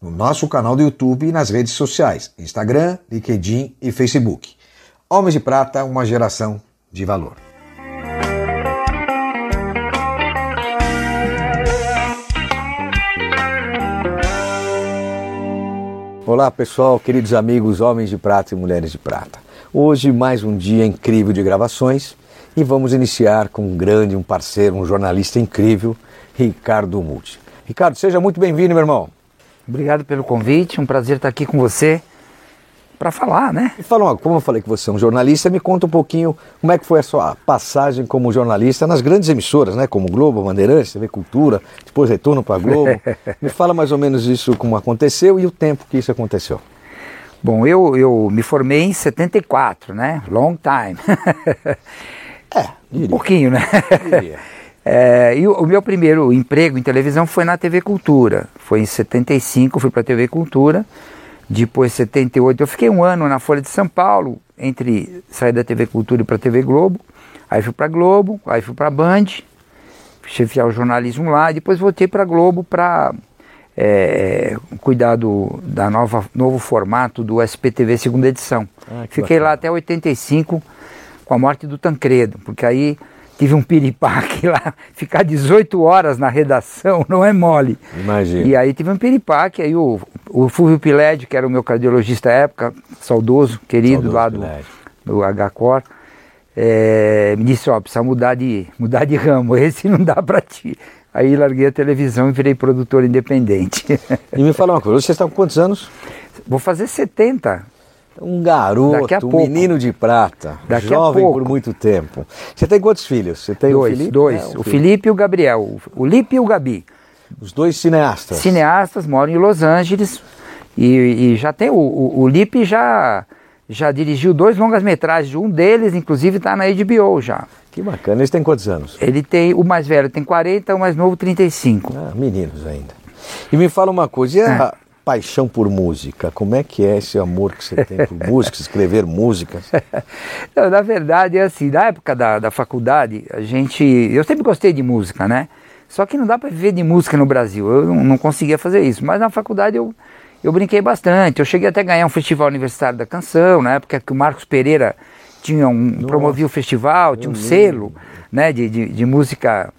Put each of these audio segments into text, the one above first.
no nosso canal do YouTube e nas redes sociais, Instagram, LinkedIn e Facebook. Homens de Prata, uma geração de valor. Olá pessoal, queridos amigos, homens de prata e mulheres de prata. Hoje mais um dia incrível de gravações e vamos iniciar com um grande, um parceiro, um jornalista incrível, Ricardo Multi. Ricardo, seja muito bem-vindo, meu irmão. Obrigado pelo convite, um prazer estar aqui com você para falar, né? E fala, como eu falei que você é um jornalista, me conta um pouquinho como é que foi a sua passagem como jornalista nas grandes emissoras, né? Como Globo, Bandeirantes, TV Cultura, depois retorno para Globo. me fala mais ou menos isso, como aconteceu e o tempo que isso aconteceu. Bom, eu, eu me formei em 74, né? Long time. é, diria. Um pouquinho, né? Diria. É, e o, o, meu primeiro emprego em televisão foi na TV Cultura. Foi em 75, fui para a TV Cultura. Depois, 78, eu fiquei um ano na Folha de São Paulo, entre sair da TV Cultura e para a TV Globo. Aí fui para Globo, aí fui para Band, chefiar o jornalismo lá. Depois voltei para Globo para é, cuidar do da nova, novo formato do SPTV segunda edição. Ah, Fiquei bacana. lá até 85 com a morte do Tancredo, porque aí tive um piripaque lá, ficar 18 horas na redação não é mole. Imagina. E aí tive um piripaque, aí o, o Fulvio Piled, que era o meu cardiologista à época, saudoso, querido saudoso lá do, do HCOR, é, me disse, ó, precisa mudar de, mudar de ramo, esse não dá para ti. Aí larguei a televisão e virei produtor independente. E me fala uma coisa, você está com quantos anos? Vou fazer 70. Um garoto, um menino de prata, Daqui jovem por muito tempo. Você tem quantos filhos? Você tem dois, o Felipe? Dois, é, o, Felipe e o Gabriel, o Lipe e o Gabi. Os dois cineastas? Cineastas, moram em Los Angeles e, e já tem, o, o, o Lipe já, já dirigiu dois longas-metragens, um deles inclusive está na HBO já. Que bacana, eles têm quantos anos? Ele tem, o mais velho tem 40, o mais novo 35. Ah, meninos ainda. E me fala uma coisa, e a, é paixão por música? Como é que é esse amor que você tem por música, escrever músicas? Não, na verdade, é assim, na época da, da faculdade, a gente. Eu sempre gostei de música, né? Só que não dá para viver de música no Brasil. Eu não, não, conseguia fazer isso. Mas na faculdade eu, eu brinquei bastante. Eu cheguei até a ganhar um festival universitário da canção, na época que o Marcos Pereira tinha um, promovia o festival, tinha um selo né, de, de, de música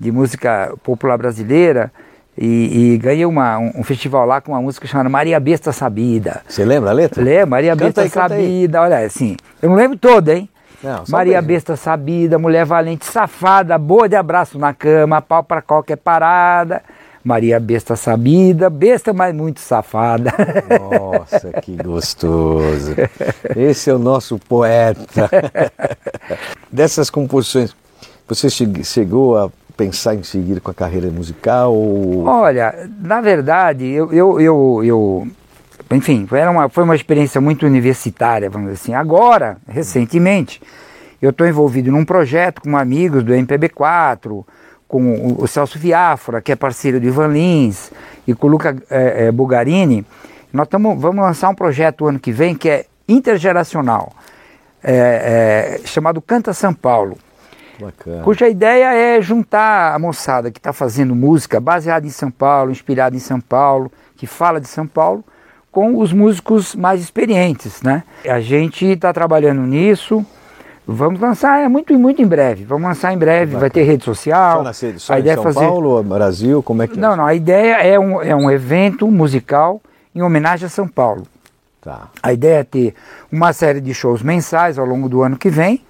de música popular brasileira. E, e, ganhei uma, um, um, festival lá com uma música chamada Maria Besta Sabida. Você lembra a letra? Lembro, Maria canta Besta aí, Sabida, olha assim, eu não lembro toda, hein? Não, Maria um Besta Sabida, mulher valente, safada, boa de abraço na cama, pau para qualquer parada. Maria Besta Sabida, besta, mas muito safada. Nossa, que gostoso. Esse é o nosso poeta. Dessas composições, você chegou a pensar em seguir com a carreira musical? Ou... Olha, na verdade, eu, eu, eu, eu enfim, era uma, foi uma experiência muito universitária, vamos dizer assim. Agora, recentemente, eu estou envolvido num projeto com amigos do MPB4, com o, Celso Viafra, que é parceiro do Ivan Lins, e com o Luca é, é, Bugarini. Nós tamo, vamos lançar um projeto ano que vem que é intergeracional, é, é chamado Canta São Paulo. Bacana. cuja ideia é juntar a moçada que está fazendo música baseada em São Paulo, inspirada em São Paulo, que fala de São Paulo, com os músicos mais experientes, né? A gente está trabalhando nisso. Vamos lançar, é muito, muito em breve. Vamos lançar em breve, Bacana. vai ter rede social. Só, na sede, só a ideia São é fazer... Paulo, Brasil, como é que é? Não, não, a ideia é um, é um evento musical em homenagem a São Paulo. Tá. A ideia é ter uma série de shows mensais ao longo do ano que vem,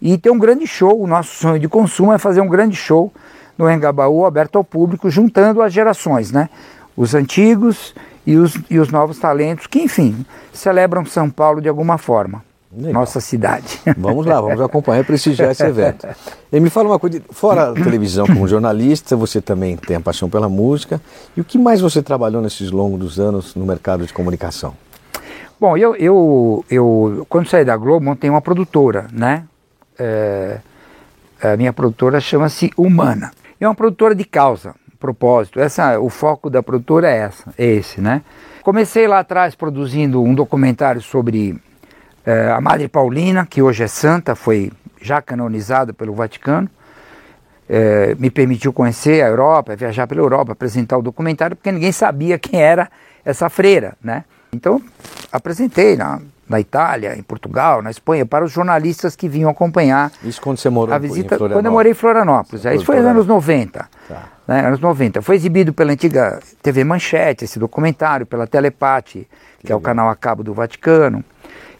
e ter um grande show. O nosso sonho de consumo é fazer um grande show no Engabaú, aberto ao público, juntando as gerações, né? Os antigos e os, e os novos talentos, que, enfim, celebram São Paulo de alguma forma. Legal. nossa cidade. Vamos lá, vamos acompanhar e prestigiar esse evento. E me fala uma coisa, fora a televisão como jornalista, você também tem a paixão pela música. E o que mais você trabalhou nesses longos anos no mercado de comunicação? Bom, eu, eu, eu quando saí da Globo, montei uma produtora, né? É, a minha produtora chama-se Humana. É uma produtora de causa, propósito. Essa, o foco da produtora é essa, é esse, né? Comecei lá atrás produzindo um documentário sobre é, a Madre Paulina, que hoje é santa, foi já canonizada pelo Vaticano. É, me permitiu conhecer a Europa, viajar pela Europa, apresentar o documentário, porque ninguém sabia quem era essa freira, né? Então, apresentei na, na Itália, em Portugal, na Espanha, para os jornalistas que vinham acompanhar Isso quando você morou a visita, quando eu morei em Florianópolis. Isso foi nos anos 90. Tá. Né, anos 90. Foi exibido pela antiga TV Manchete, esse documentário, pela Telepate, que, que é o canal a cabo do Vaticano.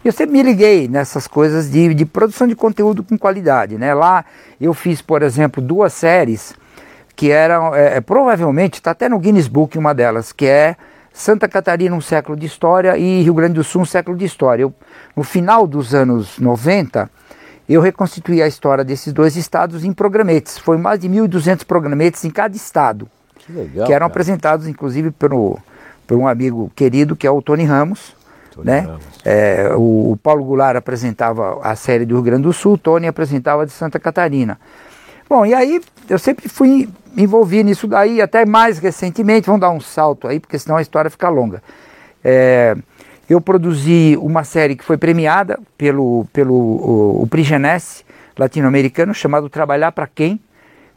E eu sempre me liguei nessas coisas de, de produção de conteúdo com qualidade. Né? Lá eu fiz, por exemplo, duas séries que eram, é, é provavelmente, está até no Guinness Book uma delas, que é Santa Catarina, um século de história, e Rio Grande do Sul, um século de história. Eu, no final dos anos 90, eu reconstituí a história desses dois estados em programetes. Foi mais de 1.200 programetes em cada estado. Que legal. Que eram cara. apresentados, inclusive, pelo, por um amigo querido, que é o Tony Ramos. Tony né? Ramos. É, o, o, Paulo Goulart apresentava a série do Rio Grande do Sul, o Tony apresentava a de Santa Catarina. Bom, e aí eu sempre fui me envolvi nisso daí, até mais recentemente, vamos dar um salto aí, porque senão a história fica longa. É, eu produzi uma série que foi premiada pelo, pelo o, o Prigenesse latino-americano, chamado Trabalhar para Quem,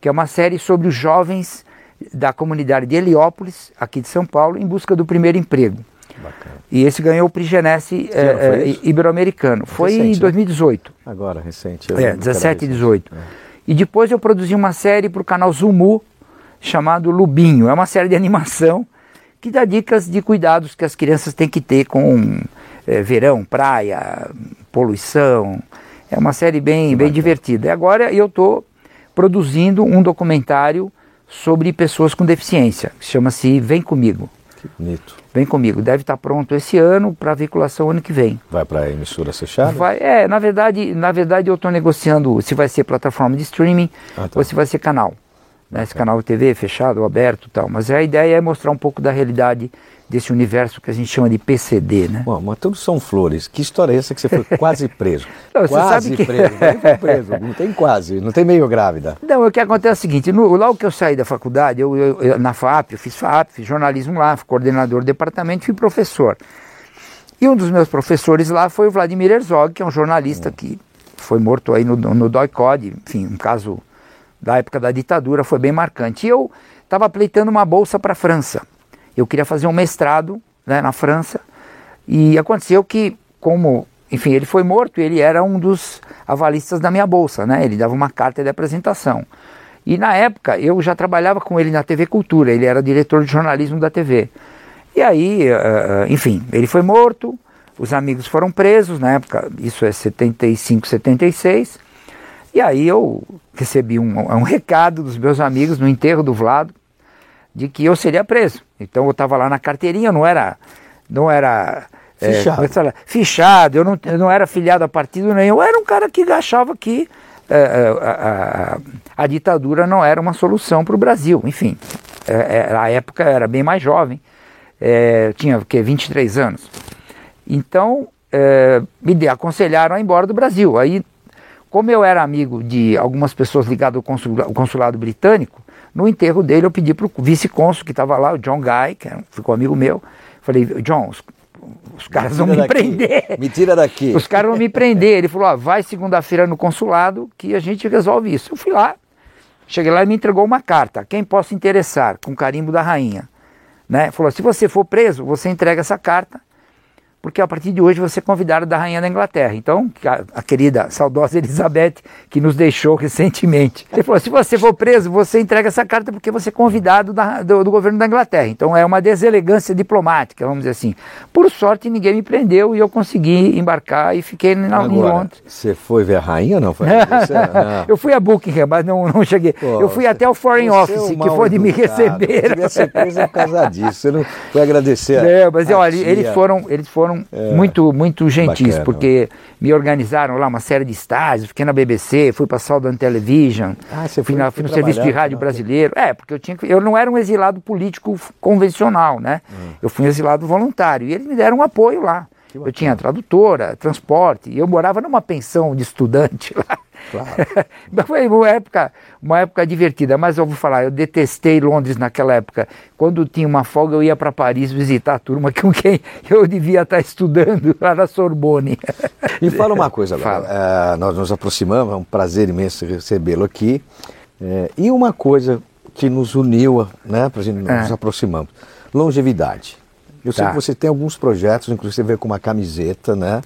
que é uma série sobre os jovens da comunidade de Heliópolis, aqui de São Paulo, em busca do primeiro emprego. Bacana. E esse ganhou o Prigenesse é, é, Ibero-Americano. Foi recente, em 2018. Né? Agora, recente. É, 17 e 18. É. E depois eu produzi uma série para o canal Zumu, chamado Lubinho. É uma série de animação que dá dicas de cuidados que as crianças têm que ter com é, verão, praia, poluição. É uma série bem, bem divertida. E agora eu estou produzindo um documentário sobre pessoas com deficiência, que chama-se Vem Comigo. Que bonito. Vem comigo. Deve estar pronto esse ano para veiculação ano que vem. Vai para a emissora fechada? Vai, é, na verdade, na verdade eu estou negociando se vai ser plataforma de streaming ah, tá. ou se vai ser canal. Né, esse canal de TV fechado ou aberto tal. Mas a ideia é mostrar um pouco da realidade desse universo que a gente chama de PCD, né? Bom, mas tudo são flores. Que história é essa que você foi quase preso? não, quase que... preso. Não preso, não tem quase, não tem meio grávida. Não, o que acontece é o seguinte, no, logo que eu saí da faculdade, eu, eu, eu, na FAP, eu fiz FAP, fiz jornalismo lá, fui coordenador do departamento, fui professor. E um dos meus professores lá foi o Vladimir Herzog, que é um jornalista hum. que foi morto aí no, no DOI-COD, enfim, um caso da época da ditadura foi bem marcante. E eu estava pleitando uma bolsa para a França. Eu queria fazer um mestrado né, na França e aconteceu que, como, enfim, ele foi morto, ele era um dos avalistas da minha bolsa, né? Ele dava uma carta de apresentação. E na época eu já trabalhava com ele na TV Cultura, ele era diretor de jornalismo da TV. E aí, uh, enfim, ele foi morto, os amigos foram presos, na época, isso é 75, 76. E aí eu recebi um, um recado dos meus amigos no enterro do Vlado de que eu seria preso. Então eu estava lá na carteirinha, não era, não era fichado, é, fichado eu, não, eu não era filiado a partido nenhum, eu era um cara que achava que é, é, a, a, a, ditadura não era uma solução para o Brasil. Enfim, é, é, a época era bem mais jovem, é, tinha que 23 anos. Então me aconselharam a ir embora do Brasil. Aí como eu era amigo de algumas pessoas ligadas ao consulado, ao consulado britânico, no enterro dele eu pedi para o vice-cônsul que estava lá, o John Guy, que ficou amigo meu, falei, John, os, os caras vão me daqui. prender. Me tira daqui. Os caras vão me prender. Ele falou, vai segunda-feira no consulado que a gente resolve isso. Eu fui lá, cheguei lá e me entregou uma carta. Quem possa interessar, com carimbo da rainha. Né? Falou, se você for preso, você entrega essa carta porque a partir de hoje você é convidado da Rainha da Inglaterra. Então, a, a, querida, saudosa Elizabeth, que nos deixou recentemente. Ele falou: se você for preso, você entrega essa carta porque você é convidado da, do, do, governo da Inglaterra. Então, é uma deselegância diplomática, vamos dizer assim. Por sorte, ninguém me prendeu e eu consegui embarcar e fiquei na, Agora, em Londres. Você foi ver a rainha não? Foi não. eu fui a Buckingham, mas não, não cheguei. Pô, eu fui você, até o Foreign é Office, é um que foi de me receber. Você devia ser preso por causa disso. Você não foi agradecer. É, mas olha, eles foram, eles foram foram é, muito, muito gentis, bacana. porque me organizaram lá uma série de estágios, fiquei na BBC, fui para Southern Television, ah, você fui, na, fui no serviço de rádio brasileiro. É, porque eu tinha eu não era um exilado político convencional, né? Hum. Eu fui um exilado voluntário e eles me deram um apoio lá. Eu tinha tradutora, transporte, e eu morava numa pensão de estudante lá. Claro. Foi uma época, uma época divertida, mas eu vou falar, eu detestei Londres naquela época. Quando tinha uma folga, eu ia para Paris visitar a turma com quem eu devia estar estudando lá na Sorbonne. E fala uma coisa agora, é, nós nos aproximamos, é um prazer imenso recebê-lo aqui. É, e uma coisa que nos uniu, né, para a gente é. nos aproximamos, longevidade. Eu tá. sei que você tem alguns projetos, inclusive com uma camiseta, né?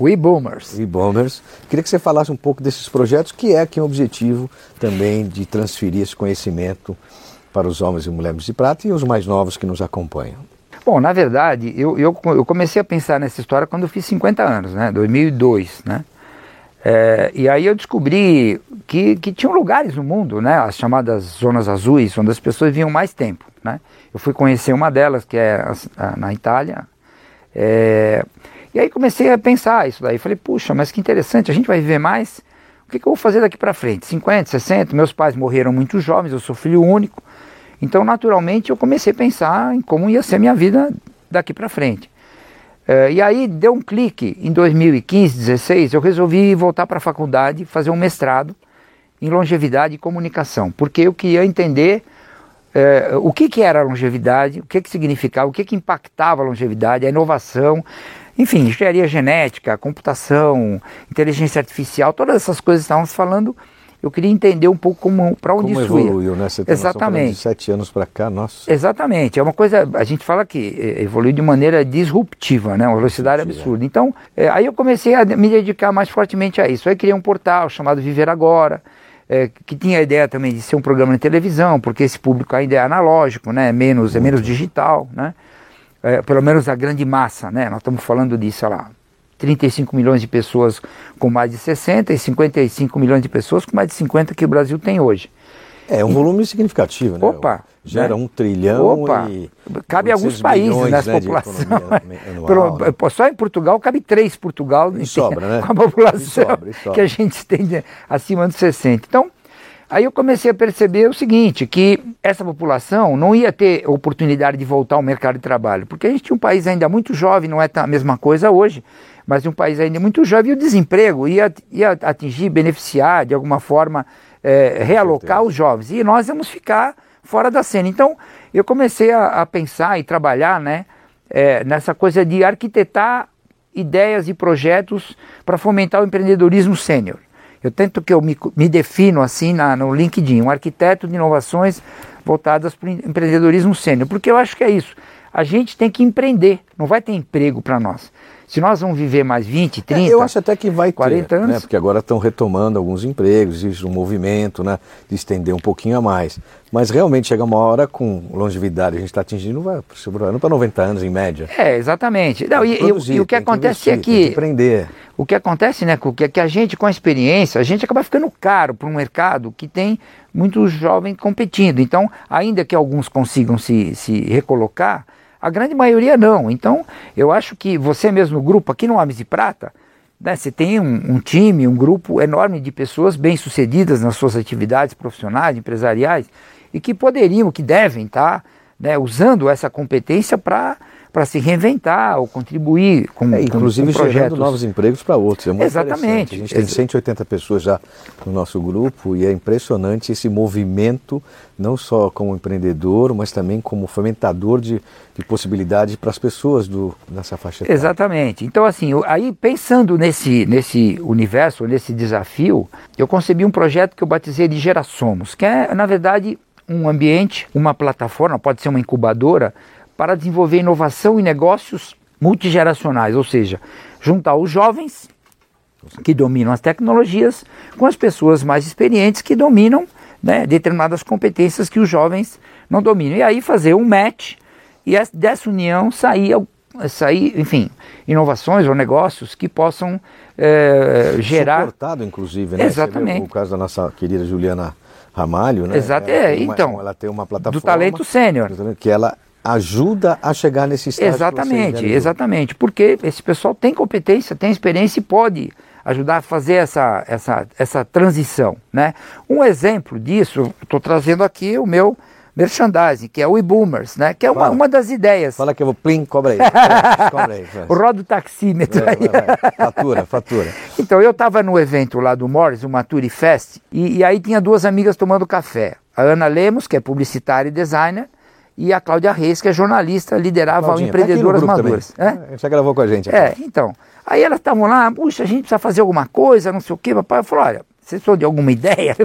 We Boomers. We Boomers. Queria que você falasse um pouco desses projetos, que é que é o objetivo também de transferir esse conhecimento para os homens e mulheres de prata e os mais novos que nos acompanham. Bom, na verdade, eu, eu, eu comecei a pensar nessa história quando eu fiz 50 anos, né? 2002, né? É, e aí eu descobri que, que tinham lugares no mundo, né? As chamadas zonas azuis, onde as pessoas vinham mais tempo, né? Eu fui conhecer uma delas, que é a, a, na Itália. É, e aí comecei a pensar isso daí. Falei, puxa, mas que interessante, a gente vai viver mais. O que, que eu vou fazer daqui para frente? 50, 60? Meus pais morreram muito jovens, eu sou filho único. Então, naturalmente, eu comecei a pensar em como ia ser minha vida daqui para frente. É, e aí deu um clique em 2015, 16, eu resolvi voltar para a faculdade, fazer um mestrado em longevidade e comunicação, porque eu queria entender é, o que, que era a longevidade, o que, que significava, o que, que impactava a longevidade, a inovação, enfim, engenharia genética, computação, inteligência artificial, todas essas coisas que estávamos falando, eu queria entender um pouco como para onde como isso evoluiu, né? Você tem Exatamente. de sete anos para cá, nossa. Exatamente, é uma coisa, a gente fala que é, evoluiu de maneira disruptiva, né? Uma velocidade absurda. Então, é, aí eu comecei a me dedicar mais fortemente a isso. Aí criei um portal chamado Viver Agora, é, que tinha a ideia também de ser um programa de televisão, porque esse público ainda é analógico, né? menos, é menos digital, né? É, pelo menos a grande massa, né? Nós estamos falando de, sei lá, 35 milhões de pessoas com mais de 60 e 55 milhões de pessoas com mais de 50 que o Brasil tem hoje. É um e, volume significativo, né? Opa! Gera né? um trilhão Opa, e... Cabe alguns países nessa né, população. Anual, né? Só em Portugal cabe três Portugal e sobra, né? com a população e sobra, sobra. que a gente tem acima dos 60. Então, aí eu comecei a perceber o seguinte, que essa população não ia ter oportunidade de voltar ao mercado de trabalho, porque a gente tinha um país ainda muito jovem, não é a mesma coisa hoje, mas um país ainda muito jovem, e o desemprego ia, ia atingir, beneficiar de alguma forma, é, realocar os jovens. E nós íamos ficar fora da cena. Então, eu comecei a, a pensar e trabalhar né, é, nessa coisa de arquitetar ideias e projetos para fomentar o empreendedorismo sênior. Eu tento que eu me, me defino assim na, no LinkedIn, um arquiteto de inovações voltadas para o empreendedorismo sênior, porque eu acho que é isso. A gente tem que empreender, não vai ter emprego para nós. Se nós vamos viver mais 20, 30, é, eu acho até que vai 40 ter, anos, né? porque agora estão retomando alguns empregos, existe um movimento né, de estender um pouquinho a mais. Mas realmente chega uma hora com longevidade, a gente está atingindo vai para 90 anos em média. É, exatamente. Não, e, produzir, e, o que acontece é que, investir, é que empreender. O que acontece, né, que, que a gente com a experiência, a gente acaba ficando caro para um mercado que tem muitos jovens competindo. Então, ainda que alguns consigam se, se recolocar, a grande maioria não. Então, eu acho que você mesmo no grupo, aqui no Homens de Prata, né, você tem um, um, time, um grupo enorme de pessoas bem-sucedidas nas suas atividades profissionais, empresariais, e que poderiam, que devem estar tá, né, usando essa competência para para se reinventar ou contribuir com, é, inclusive com, com gerando novos empregos para outros. É muito Exatamente. A gente tem 180 pessoas já no nosso grupo e é impressionante esse movimento, não só como empreendedor, mas também como fomentador de, de possibilidades para as pessoas do, nessa faixa etária. Exatamente. Então, assim, aí pensando nesse, nesse universo, nesse desafio, eu concebi um projeto que eu batizei de Gerassomos, que é, na verdade, um ambiente, uma plataforma, pode ser uma incubadora, para desenvolver inovação e negócios multigeracionais, ou seja, juntar os jovens que dominam as tecnologias com as pessoas mais experientes que dominam né, determinadas competências que os jovens não dominam. E aí fazer um match e dessa união sair, sair enfim, inovações ou negócios que possam é, gerar. Suportado, inclusive, né? Exatamente. O caso da nossa querida Juliana Ramalho, né? Ramalho, é, então. Ela tem uma plataforma. Do talento sênior. Que ela ajuda a chegar nesse estágio. Exatamente, exatamente. Porque esse pessoal tem competência, tem experiência e pode ajudar a fazer essa, essa, essa transição. Né? Um exemplo disso, estou trazendo aqui o meu merchandising, que é o e-boomers, né? que é uma, uma das ideias. Fala que eu vou, plim, cobra aí. cobra aí o rodo taxímetro vai. Vai, vai. Fatura, fatura. Então, eu estava no evento lá do Morris, o Maturi Fest, e, e aí tinha duas amigas tomando café. A Ana Lemos, que é publicitária e designer, e a Cláudia Reis, que é jornalista, liderava Claudinha, o Empreendedoras tá Maduras. É? Já gravou com a gente. Aqui. É, então. Aí elas estavam lá, puxa, a gente precisa fazer alguma coisa, não sei o quê. Papai falou, olha, vocês precisam de alguma ideia?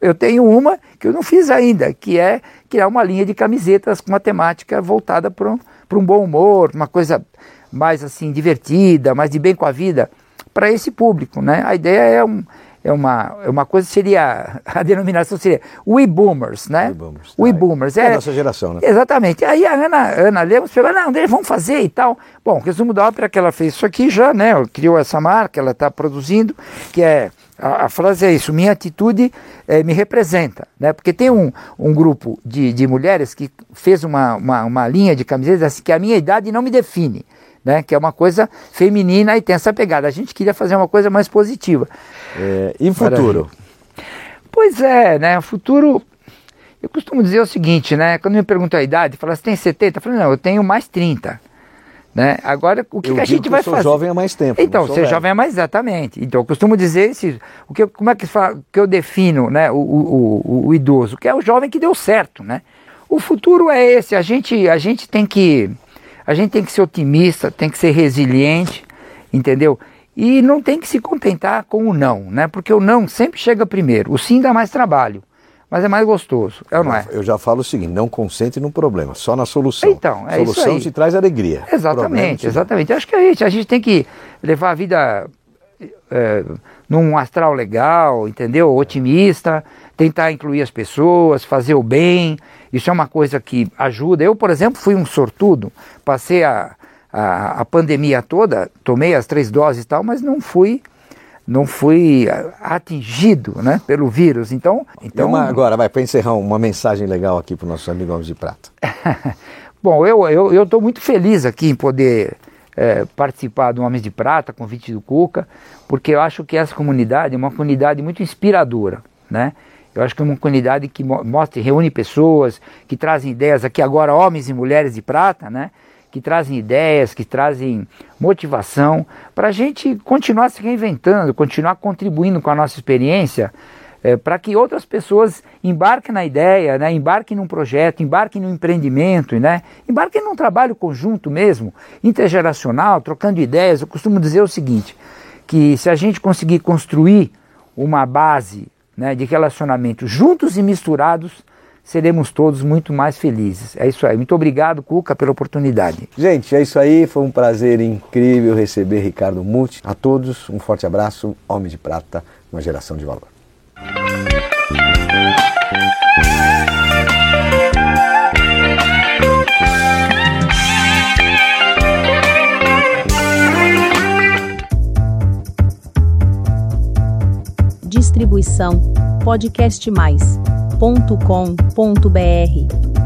Eu tenho uma que eu não fiz ainda, que é criar uma linha de camisetas com uma temática voltada para um, um bom humor, uma coisa mais assim divertida, mais de bem com a vida, para esse público, né? A ideia é um, é uma, é uma coisa seria, a denominação seria We Boomers, né? We Boomers. Tá. É, é a nossa geração, né? Exatamente. Aí a Ana, Ana Lemos falou, não, vamos fazer e tal. Bom, resumo da ópera que ela fez isso aqui já, né? Criou essa marca, ela está produzindo, que é, a, a, frase é isso, minha atitude é, me representa, né? Porque tem um, um grupo de, de mulheres que fez uma, uma, uma linha de camisetas assim, que a minha idade não me define. Né, que é uma coisa feminina e tem essa pegada. A gente queria fazer uma coisa mais positiva. É, e futuro? Pois é, né? O futuro. Eu costumo dizer o seguinte, né? Quando me perguntam a idade, fala, você tem 70? Eu falo, não, eu tenho mais 30. Né? Agora, o que, que a gente vai fazer? Eu sou jovem há mais tempo. Então, você é jovem há mais exatamente. Então, eu costumo dizer se, o que, como é que, fala, que eu defino né, o, o, o, o, idoso? Que é o jovem que deu certo, né? O futuro é esse. A gente, a gente tem que a gente tem que ser otimista, tem que ser resiliente, entendeu? E não tem que se contentar com o não, né? Porque o não sempre chega primeiro. O sim dá mais trabalho, mas é mais gostoso, é ou não é? Eu já falo o seguinte: não consente no problema, só na solução. Então, é solução isso aí. te traz alegria. Exatamente, exatamente. Acho que a gente, a gente tem que levar a vida é, num astral legal, entendeu? Otimista, tentar incluir as pessoas, fazer o bem. Isso é uma coisa que ajuda. Eu, por exemplo, fui um sortudo, passei a a, a pandemia toda, tomei as três doses e tal, mas não fui não fui atingido né, pelo vírus. Então, então... Uma, agora, vai para encerrar uma mensagem legal aqui para o nosso amigo Homens de Prata. Bom, eu estou muito feliz aqui em poder é, participar do Homens de Prata, convite do Cuca, porque eu acho que essa comunidade é uma comunidade muito inspiradora. Né? Eu acho que é uma comunidade que mostra, reúne pessoas, que trazem ideias aqui agora, homens e mulheres de prata, né? que trazem ideias, que trazem motivação para a gente continuar se reinventando, continuar contribuindo com a nossa experiência, é, para que outras pessoas embarquem na ideia, né, embarquem num projeto, embarquem num empreendimento, né, embarquem num trabalho conjunto mesmo, intergeracional, trocando ideias. Eu costumo dizer o seguinte, que se a gente conseguir construir uma base né, de relacionamento juntos e misturados, seremos todos muito mais felizes. É isso aí. Muito obrigado, Cuca, pela oportunidade. Gente, é isso aí. Foi um prazer incrível receber Ricardo Muti. A todos, um forte abraço. Homem de Prata, uma geração de valor. Distribuição podcast mais www.cultura.com.br